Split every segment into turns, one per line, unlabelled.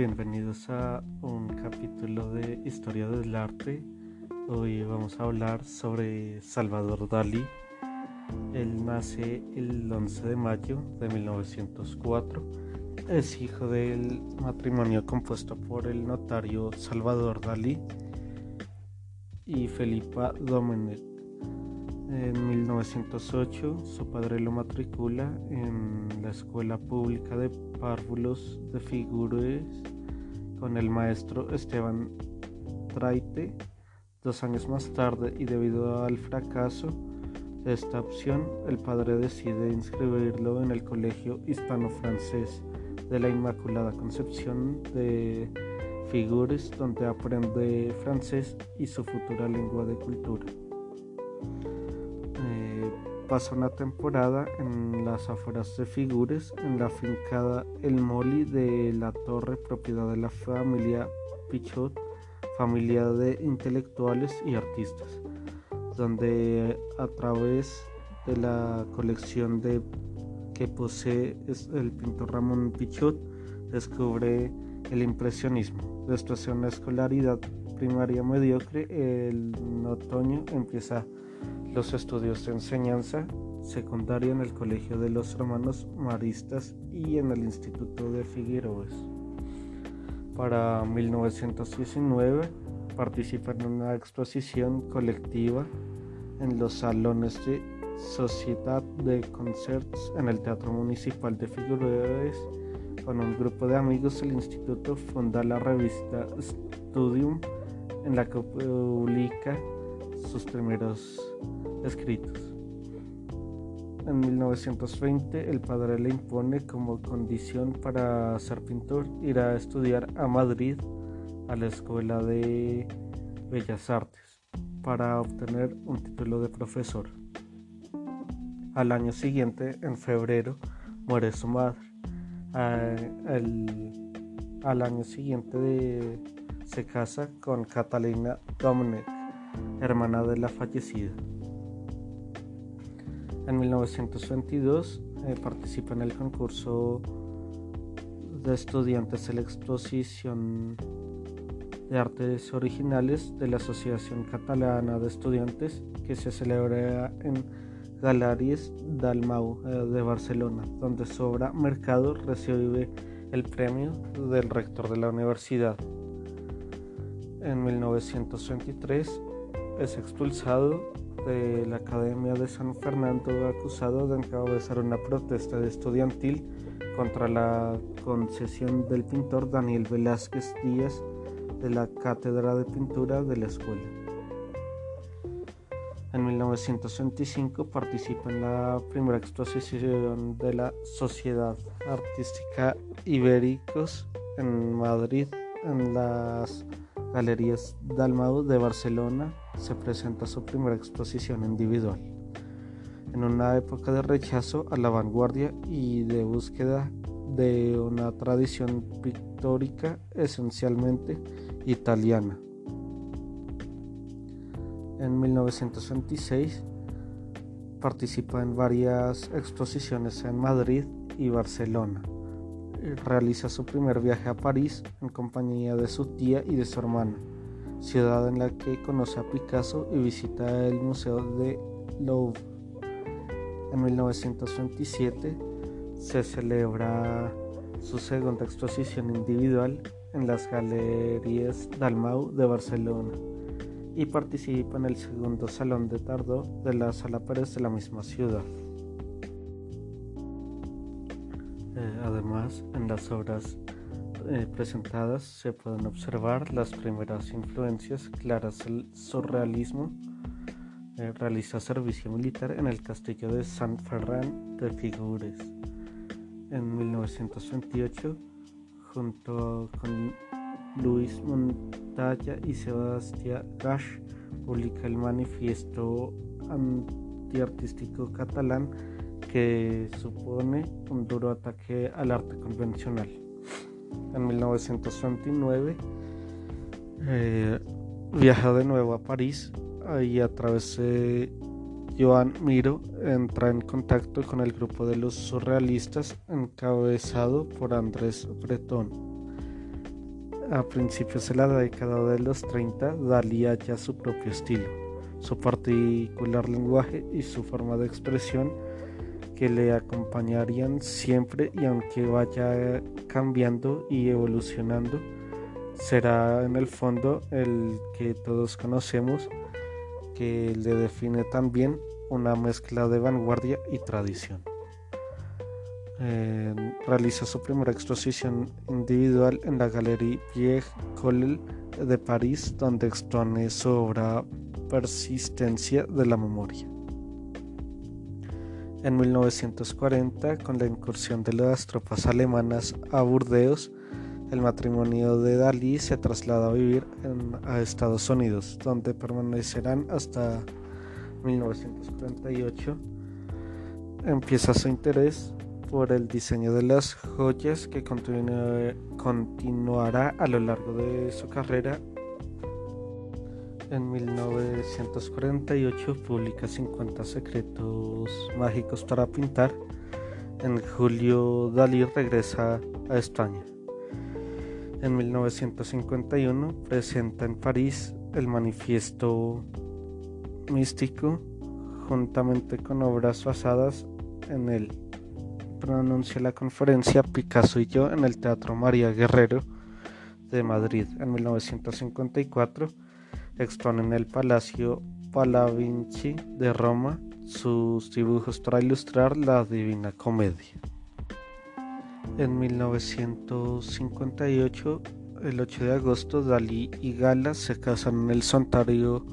bienvenidos a un capítulo de Historia del Arte. Hoy vamos a hablar sobre Salvador Dalí. Él nace el 11 de mayo de 1904. Es hijo del matrimonio compuesto por el notario Salvador Dalí y Felipa Domenech. En 1908 su padre lo matricula en la escuela pública de párvulos de figuras con el maestro Esteban Traite. Dos años más tarde y debido al fracaso de esta opción, el padre decide inscribirlo en el Colegio Hispano-Francés de la Inmaculada Concepción de Figures, donde aprende francés y su futura lengua de cultura pasa una temporada en las afueras de Figures, en la fincada El Moli de la Torre, propiedad de la familia Pichot, familia de intelectuales y artistas, donde a través de la colección de que posee el pintor Ramón Pichot descubre el impresionismo. Después de una escolaridad primaria mediocre, en otoño empieza los estudios de enseñanza secundaria en el Colegio de los Hermanos Maristas y en el Instituto de Figueroas. Para 1919 participa en una exposición colectiva en los salones de Sociedad de Concerts en el Teatro Municipal de Figueroas. Con un grupo de amigos el instituto funda la revista Studium en la que publica sus primeros escritos. En 1920 el padre le impone como condición para ser pintor ir a estudiar a Madrid a la Escuela de Bellas Artes para obtener un título de profesor. Al año siguiente, en febrero, muere su madre. al año siguiente se casa con Catalina Dominic, hermana de la fallecida. En 1922 eh, participa en el concurso de estudiantes de la exposición de artes originales de la Asociación Catalana de Estudiantes que se celebra en Galeries Dalmau eh, de Barcelona, donde su obra Mercado recibe el premio del rector de la universidad. En 1923 es expulsado de la Academia de San Fernando acusado de encabezar una protesta estudiantil contra la concesión del pintor Daniel Velázquez Díaz de la Cátedra de Pintura de la escuela. En 1925 participa en la primera exposición de la Sociedad Artística Ibéricos en Madrid, en las Galerías Dalmau de Barcelona se presenta su primera exposición individual. En una época de rechazo a la vanguardia y de búsqueda de una tradición pictórica esencialmente italiana. En 1926 participa en varias exposiciones en Madrid y Barcelona realiza su primer viaje a París en compañía de su tía y de su hermana, ciudad en la que conoce a Picasso y visita el Museo de Louvre. En 1927 se celebra su segunda exposición individual en las Galerías Dalmau de Barcelona y participa en el segundo Salón de Tardó de la Sala Pérez de la misma ciudad. Además, en las obras eh, presentadas se pueden observar las primeras influencias claras del surrealismo. Eh, realiza servicio militar en el castillo de San Ferran de Figures. En 1928, junto con Luis Montalla y Sebastián Gasch, publica el manifiesto antiartístico catalán que supone un duro ataque al arte convencional. En 1929 eh, viaja de nuevo a París y a través de Joan Miro entra en contacto con el grupo de los surrealistas encabezado por Andrés Breton. A principios de la década de los 30, Dalí halla su propio estilo, su particular lenguaje y su forma de expresión que le acompañarían siempre y aunque vaya cambiando y evolucionando, será en el fondo el que todos conocemos que le define también una mezcla de vanguardia y tradición. Eh, realiza su primera exposición individual en la Galería Pierre Collel de París, donde expone su obra Persistencia de la Memoria. En 1940, con la incursión de las tropas alemanas a Burdeos, el matrimonio de Dalí se traslada a vivir a Estados Unidos, donde permanecerán hasta 1948. Empieza su interés por el diseño de las joyas que continuará a lo largo de su carrera. En 1948 publica 50 secretos mágicos para pintar. En julio Dalí regresa a España. En 1951 presenta en París el manifiesto místico juntamente con obras basadas en él pronuncia la conferencia Picasso y yo en el Teatro María Guerrero de Madrid en 1954. Expone en el Palacio Palavinci de Roma sus dibujos para ilustrar la Divina Comedia. En 1958, el 8 de agosto, Dalí y Gala se casan en el Santuario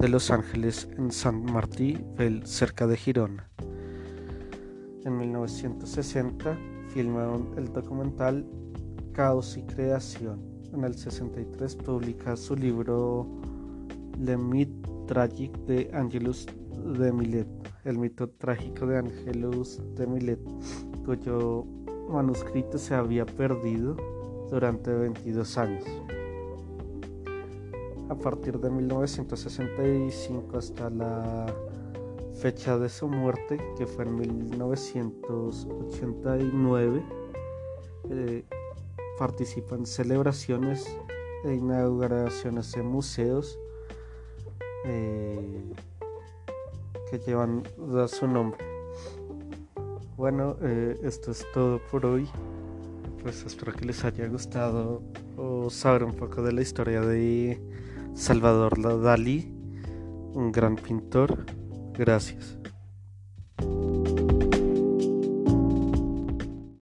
de Los Ángeles en San Martín, cerca de Girona. En 1960 filma el documental Caos y Creación. En el 63 publica su libro Le Mythe Tragique de Angelus de Millet, el mito trágico de Angelus de Millet, cuyo manuscrito se había perdido durante 22 años. A partir de 1965 hasta la fecha de su muerte, que fue en 1989, eh, participa en celebraciones e inauguraciones de museos eh, que llevan su nombre. Bueno, eh, esto es todo por hoy. Pues espero que les haya gustado o saber un poco de la historia de Salvador Dalí, un gran pintor. Gracias.